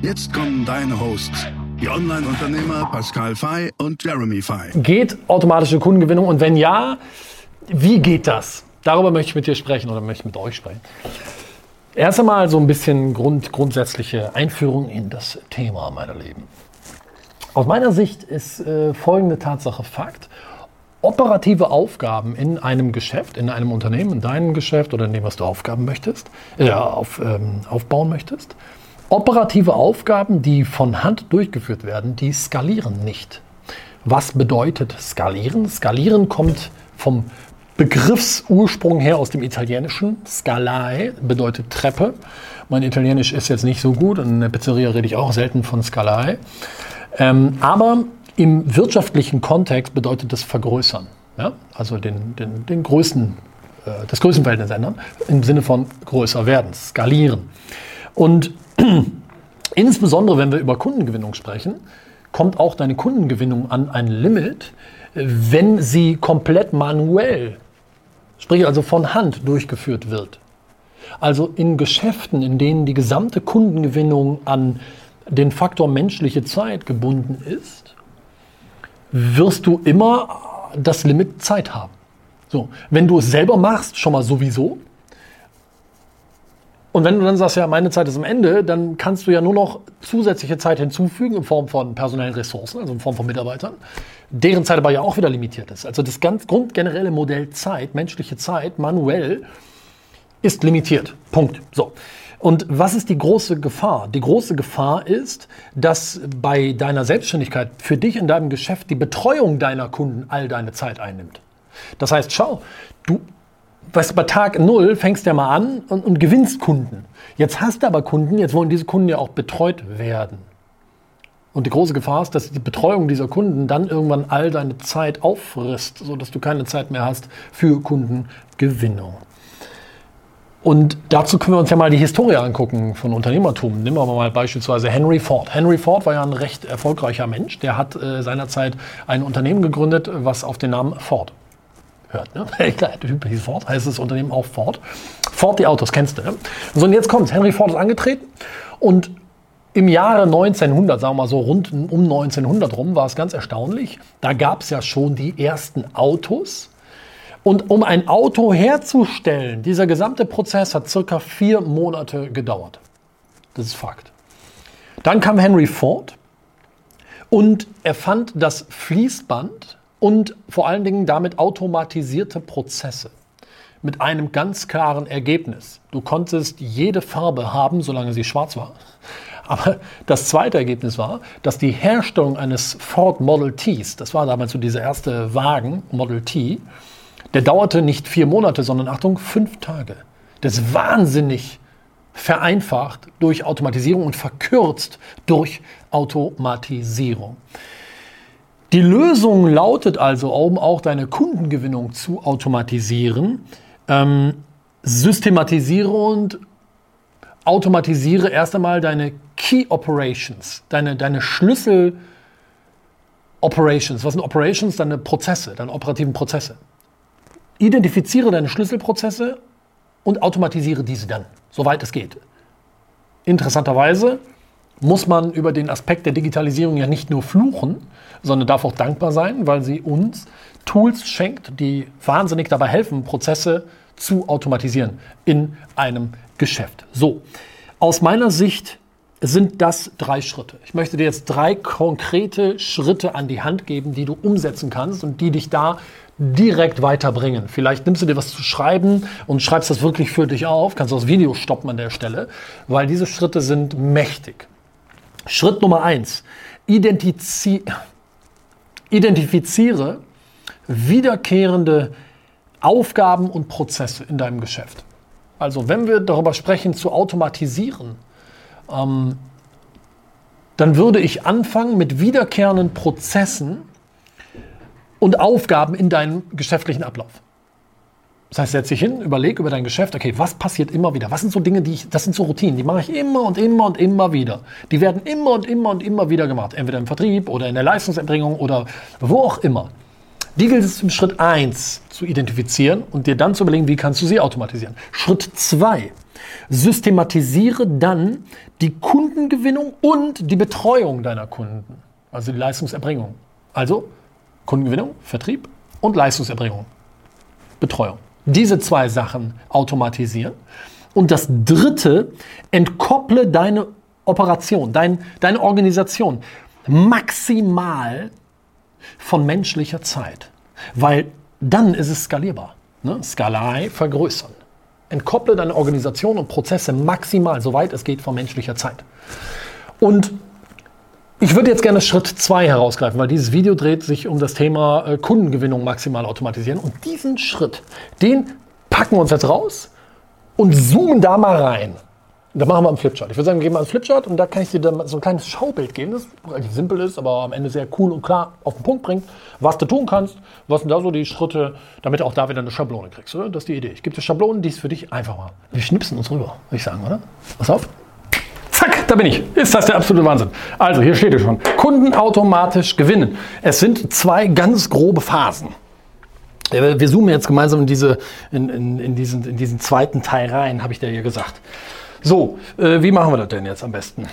Jetzt kommen deine Hosts, die Online-Unternehmer Pascal Fay und Jeremy Fay. Geht automatische Kundengewinnung und wenn ja, wie geht das? Darüber möchte ich mit dir sprechen oder möchte ich mit euch sprechen. Erst einmal so ein bisschen Grund, grundsätzliche Einführung in das Thema meiner Leben. Aus meiner Sicht ist äh, folgende Tatsache Fakt. Operative Aufgaben in einem Geschäft, in einem Unternehmen, in deinem Geschäft oder in dem, was du aufgaben möchtest, äh, auf, ähm, aufbauen möchtest, Operative Aufgaben, die von Hand durchgeführt werden, die skalieren nicht. Was bedeutet skalieren? Skalieren kommt vom Begriffsursprung her aus dem Italienischen. Scalae bedeutet Treppe. Mein Italienisch ist jetzt nicht so gut. In der Pizzeria rede ich auch selten von Scalae. Ähm, aber im wirtschaftlichen Kontext bedeutet das vergrößern. Ja? Also den, den, den Größen, äh, das Größenverhältnis ändern. Im Sinne von größer werden, skalieren. Und insbesondere wenn wir über Kundengewinnung sprechen, kommt auch deine Kundengewinnung an ein Limit, wenn sie komplett manuell, sprich also von Hand durchgeführt wird. Also in Geschäften, in denen die gesamte Kundengewinnung an den Faktor menschliche Zeit gebunden ist, wirst du immer das Limit Zeit haben. So, wenn du es selber machst, schon mal sowieso, und wenn du dann sagst, ja, meine Zeit ist am Ende, dann kannst du ja nur noch zusätzliche Zeit hinzufügen in Form von personellen Ressourcen, also in Form von Mitarbeitern, deren Zeit aber ja auch wieder limitiert ist. Also das ganz grundgenerelle Modell Zeit, menschliche Zeit, manuell, ist limitiert. Punkt. So. Und was ist die große Gefahr? Die große Gefahr ist, dass bei deiner Selbstständigkeit für dich in deinem Geschäft die Betreuung deiner Kunden all deine Zeit einnimmt. Das heißt, schau, du weißt du, bei Tag Null fängst du ja mal an und, und gewinnst Kunden. Jetzt hast du aber Kunden, jetzt wollen diese Kunden ja auch betreut werden. Und die große Gefahr ist, dass die Betreuung dieser Kunden dann irgendwann all deine Zeit auffrisst, sodass du keine Zeit mehr hast für Kundengewinnung. Und dazu können wir uns ja mal die Historie angucken von Unternehmertum. Nehmen wir mal beispielsweise Henry Ford. Henry Ford war ja ein recht erfolgreicher Mensch. Der hat äh, seinerzeit ein Unternehmen gegründet, was auf den Namen Ford hört. Ne? Klar, hieß Ford, heißt das Unternehmen auch Ford. Ford, die Autos kennst du. Ne? So, und jetzt kommt's. Henry Ford ist angetreten und im Jahre 1900, sagen wir mal so rund um 1900 rum, war es ganz erstaunlich. Da gab es ja schon die ersten Autos. Und um ein Auto herzustellen, dieser gesamte Prozess hat circa vier Monate gedauert. Das ist Fakt. Dann kam Henry Ford und er fand das Fließband und vor allen Dingen damit automatisierte Prozesse mit einem ganz klaren Ergebnis. Du konntest jede Farbe haben, solange sie schwarz war. Aber das zweite Ergebnis war, dass die Herstellung eines Ford Model Ts, das war damals so dieser erste Wagen, Model T, der dauerte nicht vier Monate, sondern Achtung, fünf Tage. Das ist wahnsinnig vereinfacht durch Automatisierung und verkürzt durch Automatisierung. Die Lösung lautet also, um auch deine Kundengewinnung zu automatisieren, ähm, systematisiere und automatisiere erst einmal deine Key Operations, deine, deine Schlüssel Operations. Was sind Operations? Deine Prozesse, deine operativen Prozesse. Identifiziere deine Schlüsselprozesse und automatisiere diese dann, soweit es geht. Interessanterweise muss man über den Aspekt der Digitalisierung ja nicht nur fluchen, sondern darf auch dankbar sein, weil sie uns Tools schenkt, die wahnsinnig dabei helfen, Prozesse zu automatisieren in einem Geschäft. So, aus meiner Sicht sind das drei Schritte. Ich möchte dir jetzt drei konkrete Schritte an die Hand geben, die du umsetzen kannst und die dich da direkt weiterbringen. Vielleicht nimmst du dir was zu schreiben und schreibst das wirklich für dich auf, kannst das Video stoppen an der Stelle, weil diese Schritte sind mächtig. Schritt Nummer eins. Identizi identifiziere wiederkehrende Aufgaben und Prozesse in deinem Geschäft. Also wenn wir darüber sprechen, zu automatisieren, ähm, dann würde ich anfangen mit wiederkehrenden Prozessen und Aufgaben in deinem geschäftlichen Ablauf. Das heißt, setz dich hin, überleg über dein Geschäft, okay, was passiert immer wieder? Was sind so Dinge, die ich, das sind so Routinen, die mache ich immer und immer und immer wieder. Die werden immer und immer und immer wieder gemacht. Entweder im Vertrieb oder in der Leistungserbringung oder wo auch immer. Die gilt es im Schritt 1 zu identifizieren und dir dann zu überlegen, wie kannst du sie automatisieren. Schritt 2. Systematisiere dann die Kundengewinnung und die Betreuung deiner Kunden. Also die Leistungserbringung. Also Kundengewinnung, Vertrieb und Leistungserbringung. Betreuung diese zwei Sachen automatisieren. Und das dritte, entkopple deine Operation, dein, deine Organisation maximal von menschlicher Zeit. Weil dann ist es skalierbar. Ne? Skalai vergrößern. Entkopple deine Organisation und Prozesse maximal, soweit es geht, von menschlicher Zeit. Und ich würde jetzt gerne Schritt 2 herausgreifen, weil dieses Video dreht sich um das Thema äh, Kundengewinnung maximal automatisieren. Und diesen Schritt, den packen wir uns jetzt raus und zoomen da mal rein. Da machen wir einen Flipchart. Ich würde sagen, wir geben mal einen Flipchart und da kann ich dir dann so ein kleines Schaubild geben, das relativ simpel ist, aber am Ende sehr cool und klar auf den Punkt bringt, was du tun kannst, was sind da so die Schritte, damit du auch da wieder eine Schablone kriegst. Oder? Das ist die Idee. Ich gebe dir Schablonen, die ist für dich einfach mal. Wir schnipsen uns rüber, würde ich sagen, oder? Pass auf. Zack, da bin ich. Ist das der absolute Wahnsinn. Also, hier steht es schon. Kunden automatisch gewinnen. Es sind zwei ganz grobe Phasen. Wir zoomen jetzt gemeinsam in, diese, in, in, in, diesen, in diesen zweiten Teil rein, habe ich dir ja gesagt. So, äh, wie machen wir das denn jetzt am besten?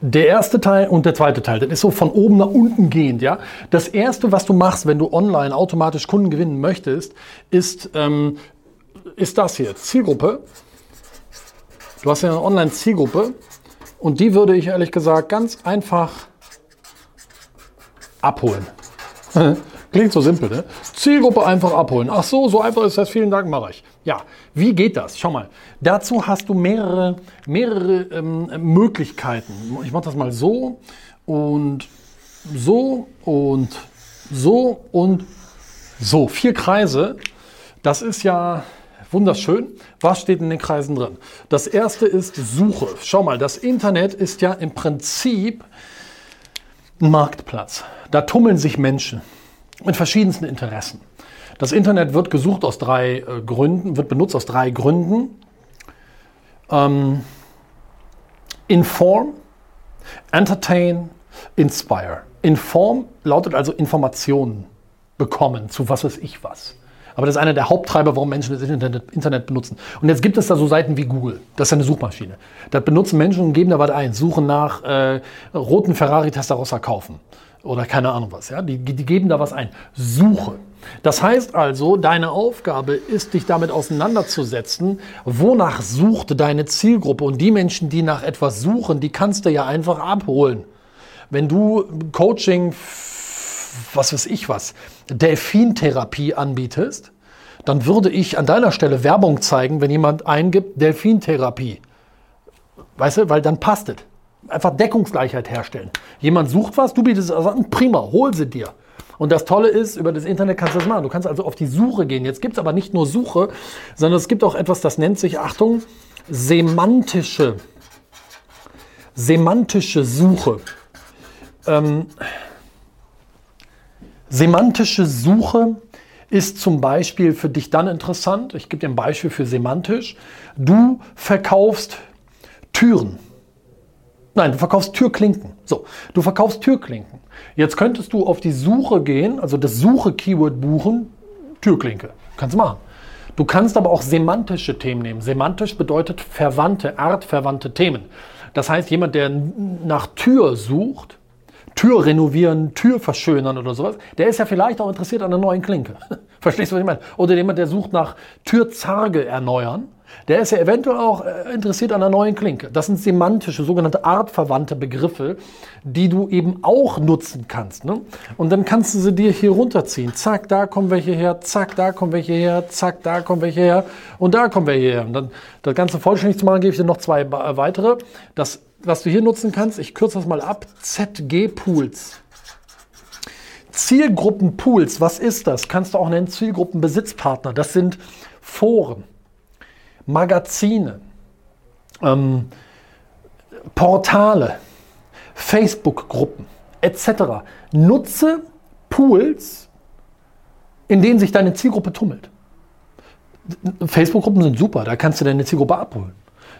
Der erste Teil und der zweite Teil, das ist so von oben nach unten gehend, ja. Das erste, was du machst, wenn du online automatisch Kunden gewinnen möchtest, ist, ähm, ist das hier, Zielgruppe. Du hast ja eine Online-Zielgruppe und die würde ich ehrlich gesagt ganz einfach abholen. Klingt so simpel, ne? Zielgruppe einfach abholen. Ach so, so einfach ist das. Vielen Dank, mache ich. Ja, wie geht das? Schau mal. Dazu hast du mehrere, mehrere ähm, Möglichkeiten. Ich mache das mal so und so und so und so. Vier Kreise. Das ist ja Wunderschön. Was steht in den Kreisen drin? Das erste ist Suche. Schau mal, das Internet ist ja im Prinzip ein Marktplatz. Da tummeln sich Menschen mit verschiedensten Interessen. Das Internet wird gesucht aus drei äh, Gründen, wird benutzt aus drei Gründen. Ähm, inform, entertain, inspire. Inform lautet also Informationen bekommen zu was weiß ich was. Aber das ist einer der Haupttreiber, warum Menschen das Internet, benutzen. Und jetzt gibt es da so Seiten wie Google. Das ist eine Suchmaschine. Da benutzen Menschen und geben da was ein. Suchen nach äh, roten Ferrari Testarossa kaufen. Oder keine Ahnung was. Ja? Die, die geben da was ein. Suche. Das heißt also, deine Aufgabe ist, dich damit auseinanderzusetzen, wonach sucht deine Zielgruppe. Und die Menschen, die nach etwas suchen, die kannst du ja einfach abholen. Wenn du Coaching was weiß ich was, Delfintherapie anbietest, dann würde ich an deiner Stelle Werbung zeigen, wenn jemand eingibt Delfintherapie. Weißt du, weil dann passt es. Einfach Deckungsgleichheit herstellen. Jemand sucht was, du bietest es an, prima, hol sie dir. Und das Tolle ist, über das Internet kannst du das machen. Du kannst also auf die Suche gehen. Jetzt gibt es aber nicht nur Suche, sondern es gibt auch etwas, das nennt sich, Achtung, semantische, semantische Suche. Ähm, Semantische Suche ist zum Beispiel für dich dann interessant. Ich gebe dir ein Beispiel für semantisch. Du verkaufst Türen. Nein, du verkaufst Türklinken. So, du verkaufst Türklinken. Jetzt könntest du auf die Suche gehen, also das Suche-Keyword buchen, Türklinke. Kannst du machen. Du kannst aber auch semantische Themen nehmen. Semantisch bedeutet verwandte, artverwandte Themen. Das heißt, jemand, der nach Tür sucht, Tür renovieren, Tür verschönern oder sowas, der ist ja vielleicht auch interessiert an einer neuen Klinke. Verstehst du, was ich meine? Oder jemand, der sucht nach Türzarge erneuern, der ist ja eventuell auch äh, interessiert an einer neuen Klinke. Das sind semantische, sogenannte artverwandte Begriffe, die du eben auch nutzen kannst. Ne? Und dann kannst du sie dir hier runterziehen. Zack, da kommen welche her, zack, da kommen welche her, zack, da kommen welche her und da kommen welche her. Und dann das Ganze vollständig zu machen, gebe ich dir noch zwei äh, weitere. Das was du hier nutzen kannst, ich kürze das mal ab, ZG-Pools. Zielgruppenpools, was ist das? Kannst du auch nennen Zielgruppenbesitzpartner. Das sind Foren, Magazine, ähm, Portale, Facebook-Gruppen etc. Nutze Pools, in denen sich deine Zielgruppe tummelt. Facebook-Gruppen sind super, da kannst du deine Zielgruppe abholen.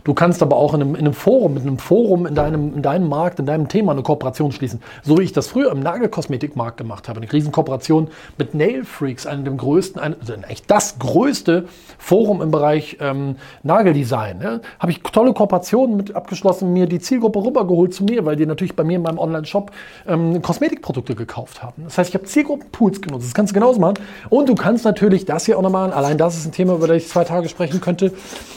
Du kannst aber auch in einem, in einem, Forum, mit einem Forum in deinem, in deinem Markt, in deinem Thema eine Kooperation schließen. So wie ich das früher im Nagelkosmetikmarkt gemacht habe. Eine Riesenkooperation mit Nail Freaks, einem der größten, ein, also eigentlich das größte Forum im Bereich ähm, Nageldesign. Ja. Habe ich tolle Kooperationen mit abgeschlossen, mir die Zielgruppe rübergeholt zu mir, weil die natürlich bei mir in meinem Online-Shop ähm, Kosmetikprodukte gekauft haben. Das heißt, ich habe Zielgruppenpools genutzt. Das kannst du genauso machen. Und du kannst natürlich das hier auch noch machen. Allein das ist ein Thema, über das ich zwei Tage sprechen könnte.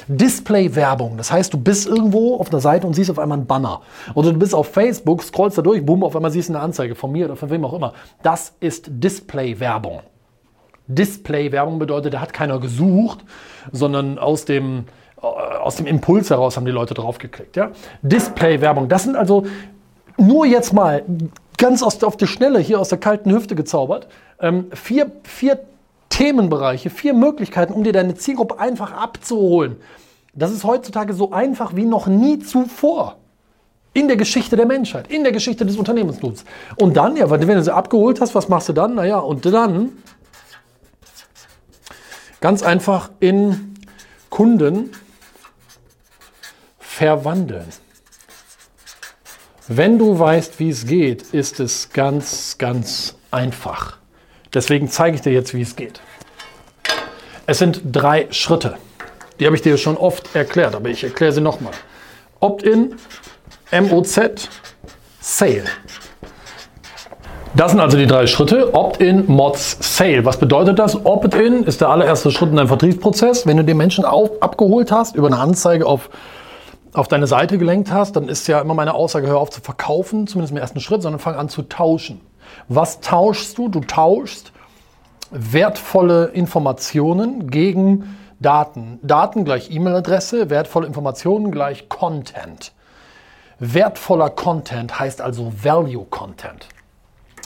Display-Werbung. Das heißt, du bist irgendwo auf einer Seite und siehst auf einmal einen Banner. Oder du bist auf Facebook, scrollst da durch, boom, auf einmal siehst du eine Anzeige von mir oder von wem auch immer. Das ist Display-Werbung. Display-Werbung bedeutet, da hat keiner gesucht, sondern aus dem, äh, aus dem Impuls heraus haben die Leute draufgeklickt. Ja? Display-Werbung, das sind also nur jetzt mal ganz aus, auf die Schnelle hier aus der kalten Hüfte gezaubert. Ähm, vier, vier Themenbereiche, vier Möglichkeiten, um dir deine Zielgruppe einfach abzuholen. Das ist heutzutage so einfach wie noch nie zuvor. In der Geschichte der Menschheit, in der Geschichte des Unternehmensnutzens. Und dann, ja, wenn du sie abgeholt hast, was machst du dann? Naja, und dann ganz einfach in Kunden verwandeln. Wenn du weißt, wie es geht, ist es ganz, ganz einfach. Deswegen zeige ich dir jetzt, wie es geht. Es sind drei Schritte. Die habe ich dir schon oft erklärt, aber ich erkläre sie nochmal. Opt-in, MOZ, Sale. Das sind also die drei Schritte. Opt-in, Mods, Sale. Was bedeutet das? Opt-in ist der allererste Schritt in deinem Vertriebsprozess. Wenn du den Menschen auf, abgeholt hast, über eine Anzeige auf, auf deine Seite gelenkt hast, dann ist ja immer meine Aussage, hör auf zu verkaufen, zumindest im ersten Schritt, sondern fang an zu tauschen. Was tauschst du? Du tauschst wertvolle Informationen gegen Daten. Daten gleich E-Mail-Adresse, wertvolle Informationen gleich Content. Wertvoller Content heißt also Value Content.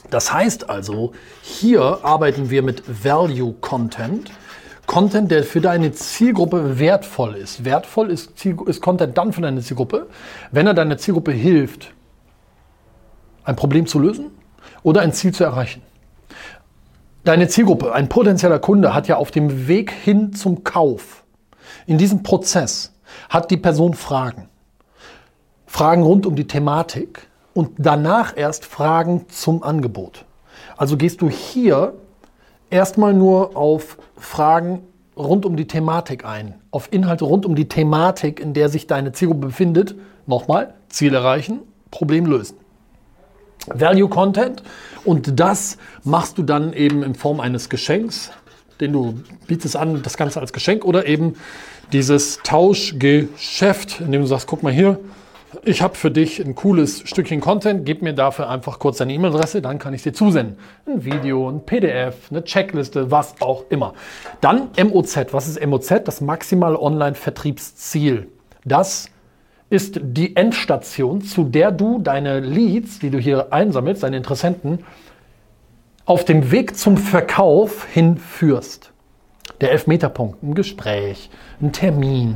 Das heißt also, hier arbeiten wir mit Value Content. Content, der für deine Zielgruppe wertvoll ist. Wertvoll ist, ist Content dann für deine Zielgruppe, wenn er deiner Zielgruppe hilft, ein Problem zu lösen oder ein Ziel zu erreichen. Deine Zielgruppe, ein potenzieller Kunde, hat ja auf dem Weg hin zum Kauf, in diesem Prozess, hat die Person Fragen. Fragen rund um die Thematik und danach erst Fragen zum Angebot. Also gehst du hier erstmal nur auf Fragen rund um die Thematik ein, auf Inhalte rund um die Thematik, in der sich deine Zielgruppe befindet. Nochmal, Ziel erreichen, Problem lösen. Value Content und das machst du dann eben in Form eines Geschenks, den du bietest an, das Ganze als Geschenk oder eben dieses Tauschgeschäft, in dem du sagst, guck mal hier, ich habe für dich ein cooles Stückchen Content, gib mir dafür einfach kurz deine E-Mail-Adresse, dann kann ich dir zusenden. Ein Video, ein PDF, eine Checkliste, was auch immer. Dann MOZ. Was ist MOZ? Das maximale Online-Vertriebsziel. Das ist die Endstation, zu der du deine Leads, die du hier einsammelst, deine Interessenten, auf dem Weg zum Verkauf hinführst. Der Elfmeterpunkt, ein Gespräch, ein Termin,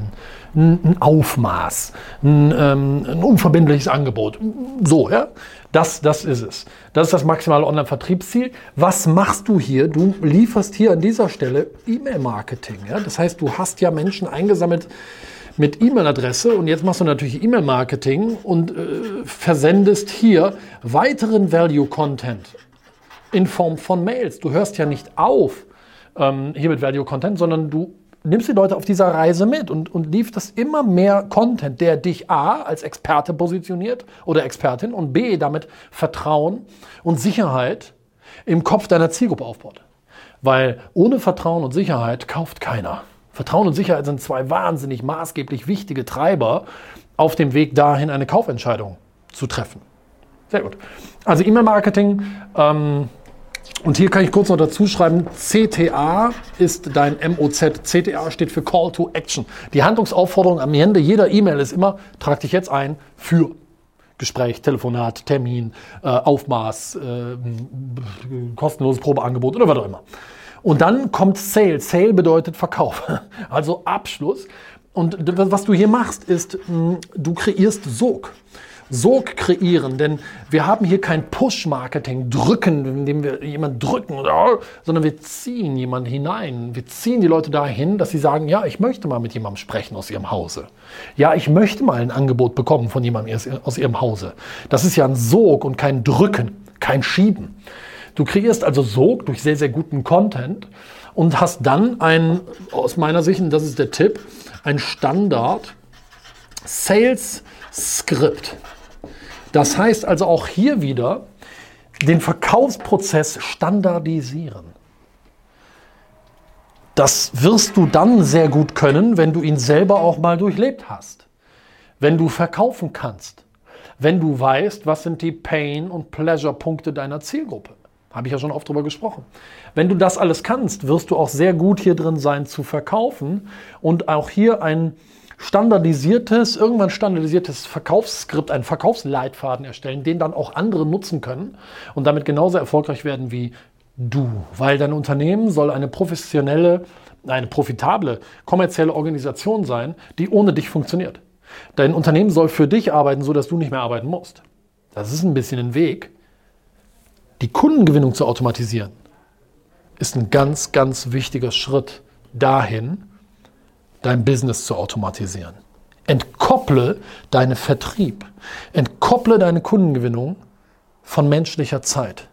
ein, Aufmaß, ein, ähm, ein, unverbindliches Angebot. So, ja, das, das ist es. Das ist das maximale Online-Vertriebsziel. Was machst du hier? Du lieferst hier an dieser Stelle E-Mail-Marketing. Ja? Das heißt, du hast ja Menschen eingesammelt, mit E-Mail-Adresse und jetzt machst du natürlich E-Mail-Marketing und äh, versendest hier weiteren Value-Content in Form von Mails. Du hörst ja nicht auf ähm, hier mit Value-Content, sondern du nimmst die Leute auf dieser Reise mit und, und lieferst immer mehr Content, der dich A als Experte positioniert oder Expertin und B damit Vertrauen und Sicherheit im Kopf deiner Zielgruppe aufbaut. Weil ohne Vertrauen und Sicherheit kauft keiner. Vertrauen und Sicherheit sind zwei wahnsinnig maßgeblich wichtige Treiber auf dem Weg dahin, eine Kaufentscheidung zu treffen. Sehr gut. Also E-Mail-Marketing. Ähm, und hier kann ich kurz noch dazu schreiben, CTA ist dein MOZ. CTA steht für Call to Action. Die Handlungsaufforderung am Ende jeder E-Mail ist immer, trag dich jetzt ein für Gespräch, Telefonat, Termin, äh, Aufmaß, äh, kostenloses Probeangebot oder was auch immer. Und dann kommt Sale. Sale bedeutet Verkauf, also Abschluss. Und was du hier machst, ist, du kreierst Sog. Sog kreieren, denn wir haben hier kein Push-Marketing, drücken, indem wir jemanden drücken, sondern wir ziehen jemanden hinein. Wir ziehen die Leute dahin, dass sie sagen, ja, ich möchte mal mit jemandem sprechen aus ihrem Hause. Ja, ich möchte mal ein Angebot bekommen von jemandem aus ihrem Hause. Das ist ja ein Sog und kein Drücken, kein Schieben. Du kreierst also Sog durch sehr, sehr guten Content und hast dann ein, aus meiner Sicht, und das ist der Tipp, ein Standard Sales Skript. Das heißt also auch hier wieder den Verkaufsprozess standardisieren. Das wirst du dann sehr gut können, wenn du ihn selber auch mal durchlebt hast. Wenn du verkaufen kannst. Wenn du weißt, was sind die Pain- und Pleasure-Punkte deiner Zielgruppe. Habe ich ja schon oft drüber gesprochen. Wenn du das alles kannst, wirst du auch sehr gut hier drin sein zu verkaufen und auch hier ein standardisiertes, irgendwann standardisiertes Verkaufsskript, einen Verkaufsleitfaden erstellen, den dann auch andere nutzen können und damit genauso erfolgreich werden wie du. Weil dein Unternehmen soll eine professionelle, eine profitable, kommerzielle Organisation sein, die ohne dich funktioniert. Dein Unternehmen soll für dich arbeiten, sodass du nicht mehr arbeiten musst. Das ist ein bisschen ein Weg. Kundengewinnung zu automatisieren ist ein ganz, ganz wichtiger Schritt dahin, dein Business zu automatisieren. Entkopple deinen Vertrieb, entkopple deine Kundengewinnung von menschlicher Zeit.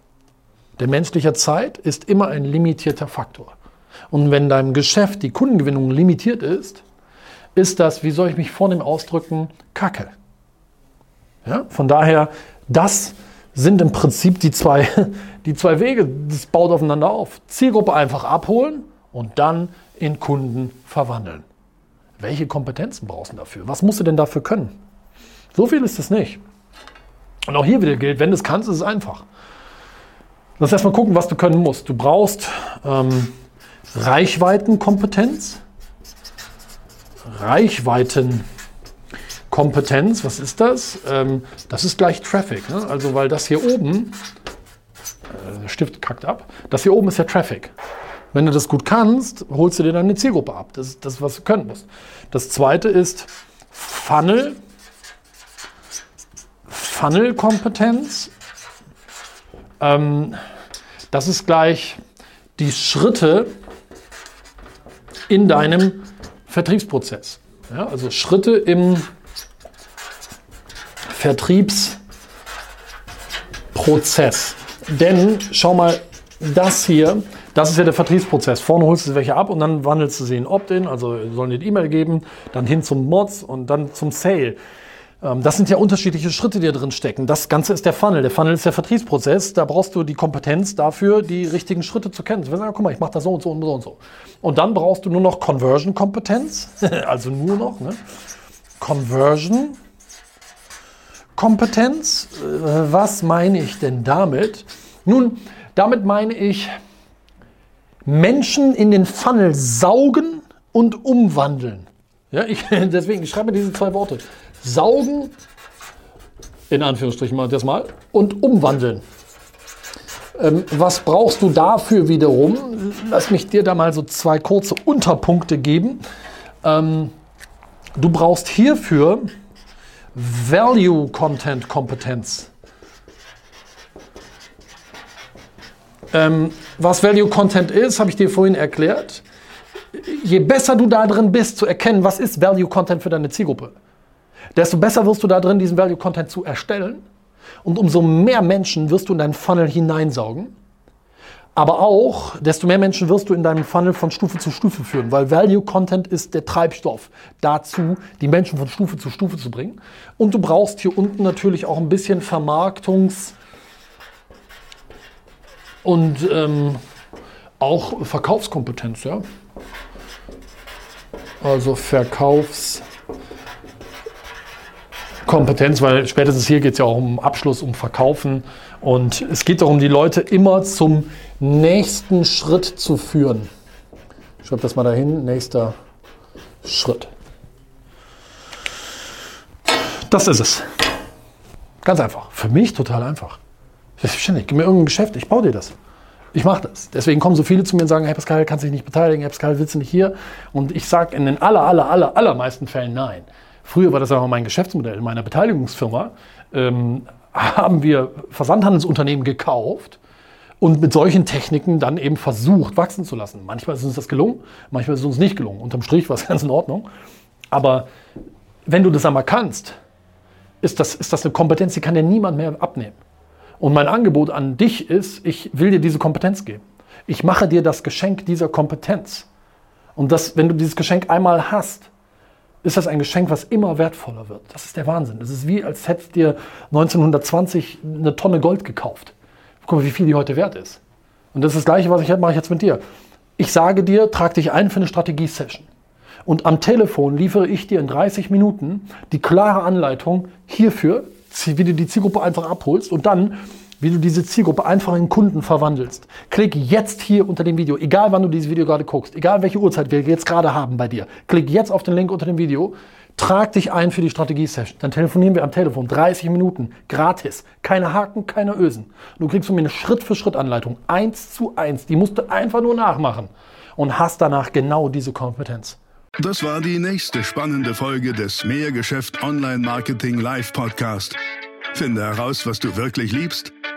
Denn menschlicher Zeit ist immer ein limitierter Faktor. Und wenn deinem Geschäft die Kundengewinnung limitiert ist, ist das, wie soll ich mich vornehm ausdrücken, Kacke. Ja? Von daher, das sind im Prinzip die zwei, die zwei Wege. Das baut aufeinander auf. Zielgruppe einfach abholen und dann in Kunden verwandeln. Welche Kompetenzen brauchst du dafür? Was musst du denn dafür können? So viel ist es nicht. Und auch hier wieder gilt, wenn du es kannst, ist es einfach. Lass erstmal gucken, was du können musst. Du brauchst ähm, Reichweitenkompetenz. Reichweitenkompetenz, was ist das? Ähm, das ist gleich Traffic. Ne? Also, weil das hier oben, äh, der Stift kackt ab, das hier oben ist ja Traffic. Wenn du das gut kannst, holst du dir deine Zielgruppe ab. Das ist das, was du können musst. Das zweite ist Funnel. Funnel-Kompetenz. Ähm, das ist gleich die Schritte in deinem Vertriebsprozess. Ja, also Schritte im Vertriebsprozess. Denn schau mal, das hier das ist ja der Vertriebsprozess. Vorne holst du welche ab und dann wandelst du sie in Opt-in, also sollen dir die E-Mail geben, dann hin zum Mods und dann zum Sale. Ähm, das sind ja unterschiedliche Schritte, die da drin stecken. Das Ganze ist der Funnel. Der Funnel ist der Vertriebsprozess. Da brauchst du die Kompetenz dafür, die richtigen Schritte zu kennen. Du wirst sagen, guck mal, ich mache das so und so und so und so. Und dann brauchst du nur noch Conversion-Kompetenz. also nur noch. Ne? Conversion. Kompetenz. Äh, was meine ich denn damit? Nun, damit meine ich, Menschen in den Funnel saugen und umwandeln. Ja, ich, deswegen, ich schreibe diese zwei Worte. Saugen, in Anführungsstrichen mal das mal, und umwandeln. Ähm, was brauchst du dafür wiederum? Lass mich dir da mal so zwei kurze Unterpunkte geben. Ähm, du brauchst hierfür Value Content Kompetenz. Ähm, was Value Content ist, habe ich dir vorhin erklärt. Je besser du da drin bist, zu erkennen, was ist Value Content für deine Zielgruppe, desto besser wirst du da drin, diesen Value Content zu erstellen. Und umso mehr Menschen wirst du in deinen Funnel hineinsaugen. Aber auch, desto mehr Menschen wirst du in deinem Funnel von Stufe zu Stufe führen, weil Value Content ist der Treibstoff dazu, die Menschen von Stufe zu Stufe zu bringen. Und du brauchst hier unten natürlich auch ein bisschen Vermarktungs- und ähm, auch Verkaufskompetenz, ja. Also Verkaufskompetenz, weil spätestens hier geht es ja auch um Abschluss, um Verkaufen. Und es geht darum, die Leute immer zum nächsten Schritt zu führen. Ich schreibe das mal dahin, nächster Schritt. Das ist es. Ganz einfach. Für mich total einfach. Selbstverständlich, gib mir irgendein Geschäft, ich baue dir das. Ich mache das. Deswegen kommen so viele zu mir und sagen, Herr Pascal, kannst du dich nicht beteiligen, Herr Pascal, du nicht hier? Und ich sage in den aller, aller, aller, allermeisten Fällen nein. Früher war das auch mein Geschäftsmodell in meiner Beteiligungsfirma. ähm, haben wir Versandhandelsunternehmen gekauft und mit solchen Techniken dann eben versucht, wachsen zu lassen. Manchmal ist uns das gelungen, manchmal ist es uns nicht gelungen. Unterm Strich war es ganz in Ordnung. Aber wenn du das einmal kannst, ist das, ist das eine Kompetenz, die kann dir niemand mehr abnehmen. Und mein Angebot an dich ist, ich will dir diese Kompetenz geben. Ich mache dir das Geschenk dieser Kompetenz. Und das, wenn du dieses Geschenk einmal hast, ist das ein Geschenk, was immer wertvoller wird. Das ist der Wahnsinn. Das ist wie, als hättest dir 1920 eine Tonne Gold gekauft. Guck mal, wie viel die heute wert ist. Und das ist das Gleiche, was ich mache jetzt mit dir. Ich sage dir, trag dich ein für eine Strategie-Session. Und am Telefon liefere ich dir in 30 Minuten die klare Anleitung hierfür, wie du die Zielgruppe einfach abholst und dann, wie du diese Zielgruppe einfach in Kunden verwandelst. Klick jetzt hier unter dem Video, egal wann du dieses Video gerade guckst, egal welche Uhrzeit wir jetzt gerade haben bei dir. Klick jetzt auf den Link unter dem Video, trag dich ein für die Strategie-Session. Dann telefonieren wir am Telefon 30 Minuten, gratis. Keine Haken, keine Ösen. Du kriegst von mir eine Schritt-für-Schritt-Anleitung, eins zu eins. Die musst du einfach nur nachmachen und hast danach genau diese Kompetenz. Das war die nächste spannende Folge des Mehrgeschäft Online Marketing Live Podcast. Finde heraus, was du wirklich liebst